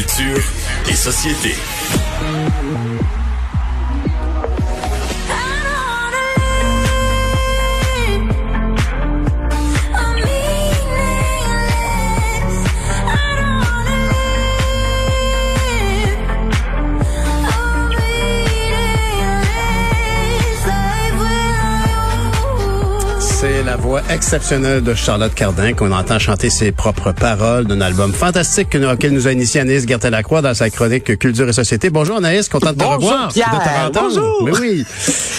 Culture et société. Voix exceptionnelle de Charlotte Cardin qu'on entend chanter ses propres paroles d'un album fantastique auquel nous a initié Anaïs Gertin-Lacroix dans sa chronique Culture et Société. Bonjour Anaïs, content de te Bonjour, revoir. Pierre. De. Bonjour. Mais oui.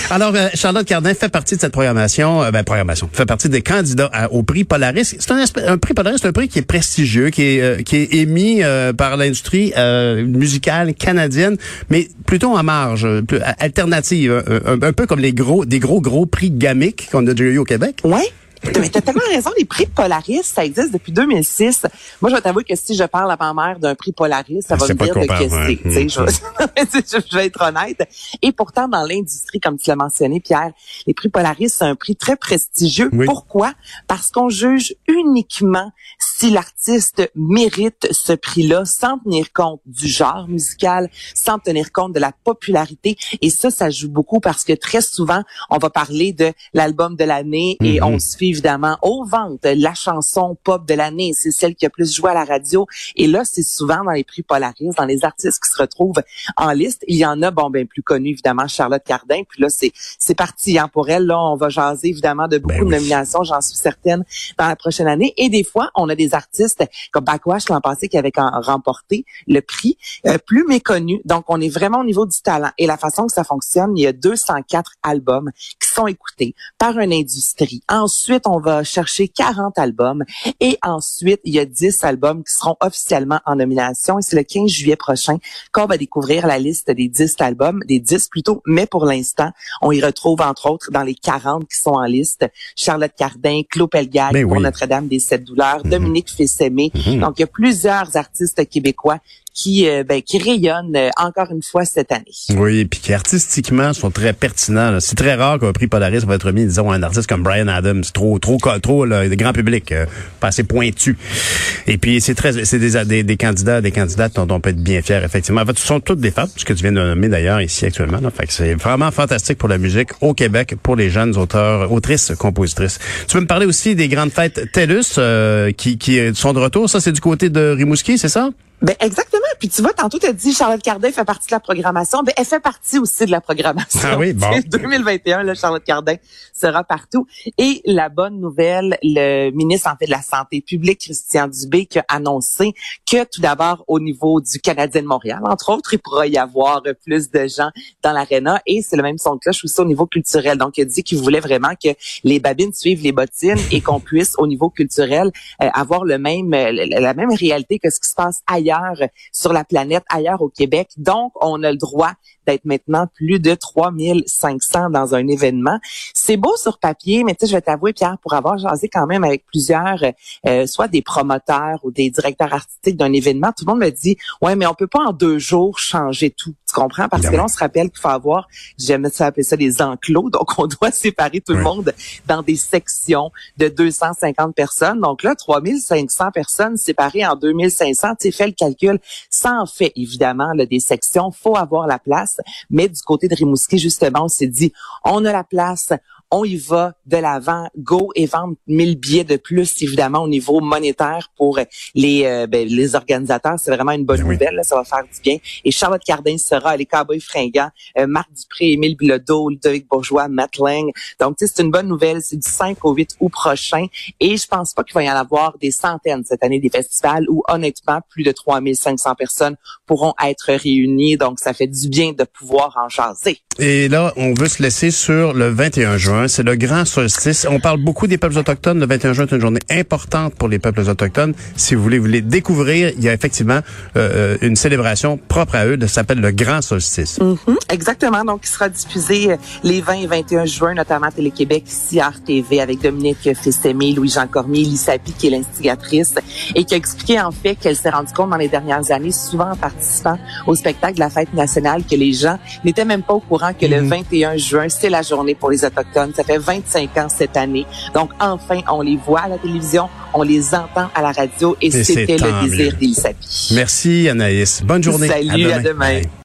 Alors, euh, Charlotte Cardin fait partie de cette programmation, euh, ben, programmation, fait partie des candidats à- au prix Polaris. C'est un, un prix Polaris, c'est un prix qui est prestigieux, qui est, euh, qui est émis euh, par l'industrie euh, musicale canadienne, mais plutôt en marge, plus- alternative, un, peu comme les gros, des gros, gros prix gamiques qu'on a déjà eu au Québec. Oui. Mais t'as tellement raison, les prix Polaris, ça existe depuis 2006. Moi, je vais t'avouer que si je parle à ma mère d'un prix Polaris, ça Ah, va me dire de que c'est. Je, vais- je vais être honnête. Et pourtant, dans l'industrie, comme tu l'as mentionné, Pierre, les prix Polaris, c'est un prix très prestigieux. Oui. Pourquoi? Parce qu'on juge uniquement si l'artiste mérite ce prix-là sans tenir compte du genre musical, sans tenir compte de la popularité. Et ça, ça joue beaucoup parce que très souvent, on va parler de l'album de l'année et Mhm. on se fie évidemment aux ventes. La chanson pop de l'année, c'est celle qui a plus joué à la radio. Et là, c'est souvent dans les prix Polaris, dans les artistes qui se retrouvent en liste. Il y en a, bon, ben plus connu évidemment, Charlotte Cardin. Puis là, c'est c'est parti hein, pour elle. Là, on va jaser évidemment de beaucoup Ben oui. de nominations, j'en suis certaine, dans la prochaine année. Et des fois, on a des artistes comme Backwash l'an passé qui avaient quand- remporté le prix, euh, plus méconnus. Donc, on est vraiment au niveau du talent. Et la façon que ça fonctionne, il y a 204 albums qui sont écoutés par une industrie. Ensuite, on va chercher 40 albums. Et ensuite, il y a 10 albums qui seront officiellement en nomination. Et c'est le 15 juillet prochain qu'on va découvrir la liste des 10 albums, des 10 plutôt. Mais pour l'instant, on y retrouve entre autres dans les 40 qui sont en liste Charlotte Cardin, Claude Pelgag Ben pour. Notre-Dame des Sept Douleurs, Mhm. Dominique Fils-Aimé. Mhm. Donc, il y a plusieurs artistes québécois qui, euh, ben, qui rayonnent euh, encore une fois cette année. Oui, puis qui artistiquement sont très pertinents. C'est très rare qu'un prix Polaris va être remis, disons, à un artiste comme Brian Adams, trop, trop, trop, là, le grand public, euh, pas assez pointu. Et puis c'est très, c'est des, des, des candidats, des candidates dont on peut être bien fier, effectivement. En fait, ce sont toutes des femmes, ce que tu viens de nommer d'ailleurs ici actuellement. Là. Fait que c'est vraiment fantastique pour la musique au Québec, pour les jeunes auteurs, autrices, compositrices. Tu veux me parler aussi des grandes fêtes TELUS euh, qui, qui sont de retour? Ça, c'est du côté de Rimouski, c'est ça? Ben exactement. Puis tu vois, tantôt tu as dit Charlotte Cardin fait partie de la programmation. Ben elle fait partie aussi de la programmation. Ah oui, bon. Tu sais, 2021, là, Charlotte Cardin sera partout. Et la bonne nouvelle, le ministre en fait de la santé publique, Christian Dubé, qui a annoncé que tout d'abord au niveau du Canadien de Montréal, entre autres, il pourra y avoir plus de gens dans l'aréna. Et c'est le même son de cloche aussi au niveau culturel. Donc il a dit qu'il voulait vraiment que les babines suivent les bottines et qu'on puisse au niveau culturel euh, avoir le même euh, la même réalité que ce qui se passe ailleurs sur la planète, ailleurs au Québec. Donc, on a le droit d'être maintenant plus de 3500 dans un événement. C'est beau sur papier, mais tu sais, je vais t'avouer, Pierre, pour avoir jasé quand même avec plusieurs, euh, soit des promoteurs ou des directeurs artistiques d'un événement, tout le monde me dit, ouais, mais on peut pas en deux jours changer tout. Tu comprends? Parce que Évidemment. là, on se rappelle qu'il faut avoir, j'aime ça appeler ça des enclos, donc on doit séparer tout le monde dans des sections de 250 personnes. Donc là, 3500 personnes séparées en 2500, tu sais, fais le calcul. Ça en fait, évidemment, là, des sections. Faut avoir la place. Mais du côté de Rimouski, justement, on s'est dit, on a la place, on y va de l'avant, go et vendre 1000 billets de plus, évidemment, au niveau monétaire pour les, euh, ben, les organisateurs. C'est vraiment une bonne Ben oui. nouvelle, là, ça va faire du bien. Et Charlotte Cardin sera, les Cowboys fringants, euh, Marc Dupré, Émile Bilodeau, Ludovic Bourgeois, Matt Lang. Donc, c'est une bonne nouvelle. C'est du 5 au 8 août prochain. Et je pense pas qu'il va y en avoir des centaines cette année des festivals où, honnêtement, plus de 3500 personnes pourront être réunies. Donc, ça fait du bien de pouvoir en jaser. Et là, on veut se laisser sur le 21 juin. C'est le grand solstice. On parle beaucoup des peuples autochtones. Le 21 juin est une journée importante pour les peuples autochtones. Si vous voulez vous les découvrir, il y a effectivement euh, une célébration propre à eux. Ça s'appelle le grand solstice. Mhm, exactement. Donc, il sera diffusé euh, les 20 et 21 juin, notamment à Télé-Québec, ici à RTV, avec Dominique Fils-Aimé, Louis-Jean Cormier, Lisa Pi, qui est l'instigatrice, et qui a expliqué en fait qu'elle s'est rendue compte dans les dernières années, souvent en participant au spectacle de la fête nationale, que les gens n'étaient même pas au courant que le Mhm. 21 juin, c'est la journée pour les Autochtones Ça fait 25 ans cette année. Donc, enfin, on les voit à la télévision, on les entend à la radio et, c'était le désir d'Elisabeth. Merci Anaïs. Bonne journée. Salut, à demain.